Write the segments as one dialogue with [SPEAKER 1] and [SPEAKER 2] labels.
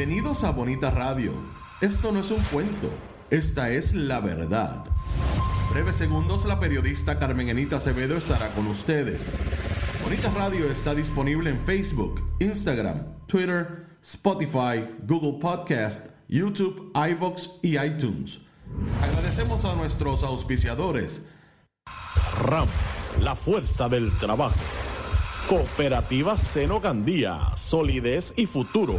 [SPEAKER 1] Bienvenidos a Bonita Radio. Esto no es un cuento, esta es la verdad. Breves segundos, la periodista Carmen Enita Acevedo estará con ustedes. Bonita Radio está disponible en Facebook, Instagram, Twitter, Spotify, Google Podcast, YouTube, iVoox y iTunes. Agradecemos a nuestros auspiciadores.
[SPEAKER 2] RAM, la fuerza del trabajo. Cooperativa Seno Gandía, solidez y futuro.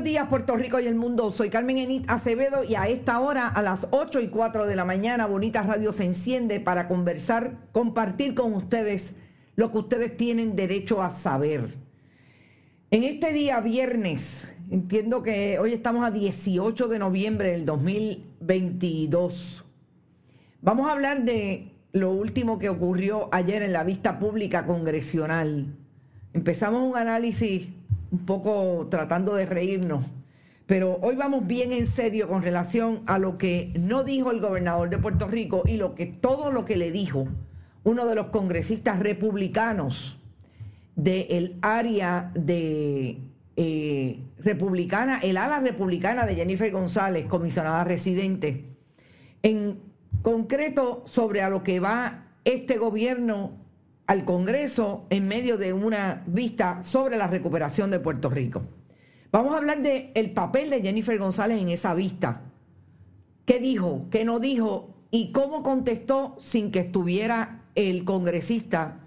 [SPEAKER 3] Buenos días, Puerto Rico y el mundo. Soy Carmen Enit Acevedo y a esta hora, a las 8 y 4 de la mañana, Bonita Radio se enciende para conversar, compartir con ustedes lo que ustedes tienen derecho a saber. En este día, viernes, entiendo que hoy estamos a 18 de noviembre del 2022. Vamos a hablar de lo último que ocurrió ayer en la vista pública congresional. Empezamos un análisis un poco tratando de reírnos. Pero hoy vamos bien en serio con relación a lo que no dijo el gobernador de Puerto Rico y lo que todo lo que le dijo uno de los congresistas republicanos del área de eh, republicana, el ala republicana de Jennifer González, comisionada residente, en concreto sobre a lo que va este gobierno al Congreso en medio de una vista sobre la recuperación de Puerto Rico. Vamos a hablar del el papel de Jennifer González en esa vista. ¿Qué dijo? ¿Qué no dijo? ¿Y cómo contestó sin que estuviera el congresista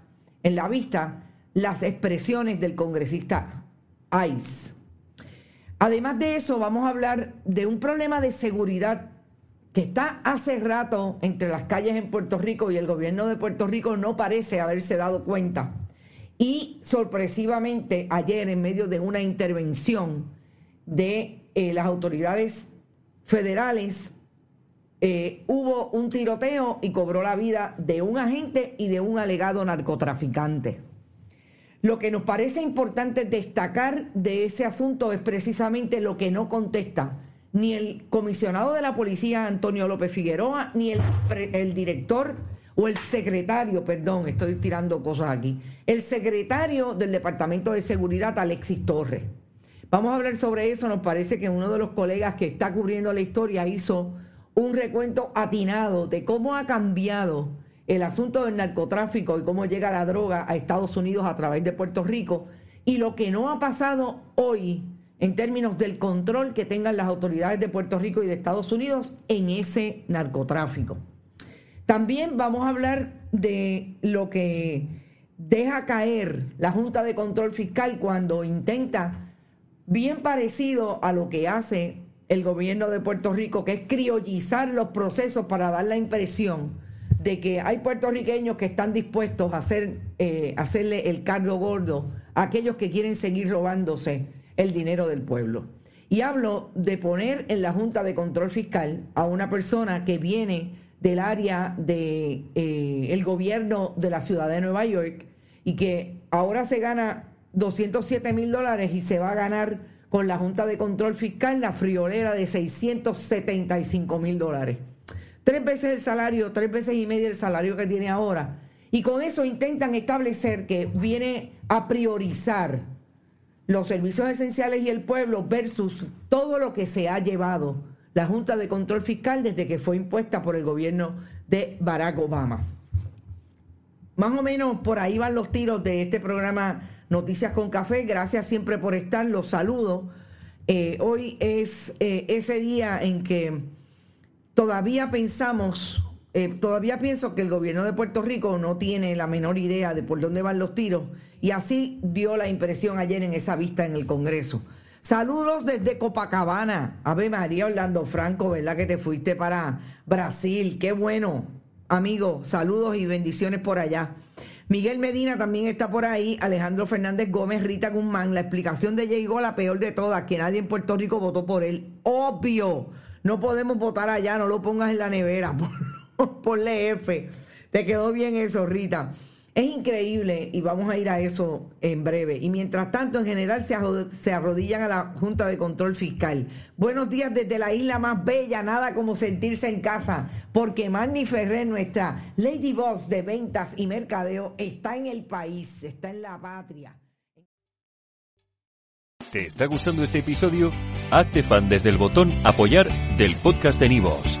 [SPEAKER 3] en la vista las expresiones del congresista ICE? Además de eso, vamos a hablar de un problema de seguridad que está hace rato entre las calles en Puerto Rico y el gobierno de Puerto Rico no parece haberse dado cuenta. Y sorpresivamente ayer en medio de una intervención de eh, las autoridades federales eh, hubo un tiroteo y cobró la vida de un agente y de un alegado narcotraficante. Lo que nos parece importante destacar de ese asunto es precisamente lo que no contesta ni el comisionado de la policía Antonio López Figueroa, ni el, el director o el secretario, perdón, estoy tirando cosas aquí, el secretario del Departamento de Seguridad, Alexis Torres. Vamos a hablar sobre eso, nos parece que uno de los colegas que está cubriendo la historia hizo un recuento atinado de cómo ha cambiado el asunto del narcotráfico y cómo llega la droga a Estados Unidos a través de Puerto Rico y lo que no ha pasado hoy en términos del control que tengan las autoridades de Puerto Rico y de Estados Unidos en ese narcotráfico. También vamos a hablar de lo que deja caer la Junta de Control Fiscal cuando intenta, bien parecido a lo que hace el gobierno de Puerto Rico, que es criollizar los procesos para dar la impresión de que hay puertorriqueños que están dispuestos a hacer, eh, hacerle el cargo gordo a aquellos que quieren seguir robándose el dinero del pueblo. Y hablo de poner en la Junta de Control Fiscal a una persona que viene del área del de, eh, gobierno de la ciudad de Nueva York y que ahora se gana 207 mil dólares y se va a ganar con la Junta de Control Fiscal la friolera de 675 mil dólares. Tres veces el salario, tres veces y medio el salario que tiene ahora. Y con eso intentan establecer que viene a priorizar los servicios esenciales y el pueblo versus todo lo que se ha llevado la Junta de Control Fiscal desde que fue impuesta por el gobierno de Barack Obama. Más o menos por ahí van los tiros de este programa Noticias con Café. Gracias siempre por estar, los saludo. Eh, hoy es eh, ese día en que todavía pensamos, eh, todavía pienso que el gobierno de Puerto Rico no tiene la menor idea de por dónde van los tiros y así dio la impresión ayer en esa vista en el Congreso. Saludos desde Copacabana. Ave María Orlando Franco, ¿verdad que te fuiste para Brasil? Qué bueno. Amigo, saludos y bendiciones por allá. Miguel Medina también está por ahí, Alejandro Fernández Gómez, Rita Guzmán, la explicación de Llegó la peor de todas, que nadie en Puerto Rico votó por él. Obvio, no podemos votar allá, no lo pongas en la nevera, ponle F. Te quedó bien eso, Rita. Es increíble y vamos a ir a eso en breve. Y mientras tanto, en general se arrodillan a la Junta de Control Fiscal. Buenos días desde la isla más bella, nada como sentirse en casa, porque Manny Ferrer, nuestra Lady Boss de ventas y mercadeo, está en el país, está en la patria.
[SPEAKER 4] ¿Te está gustando este episodio? Hazte fan desde el botón apoyar del podcast de Nivos.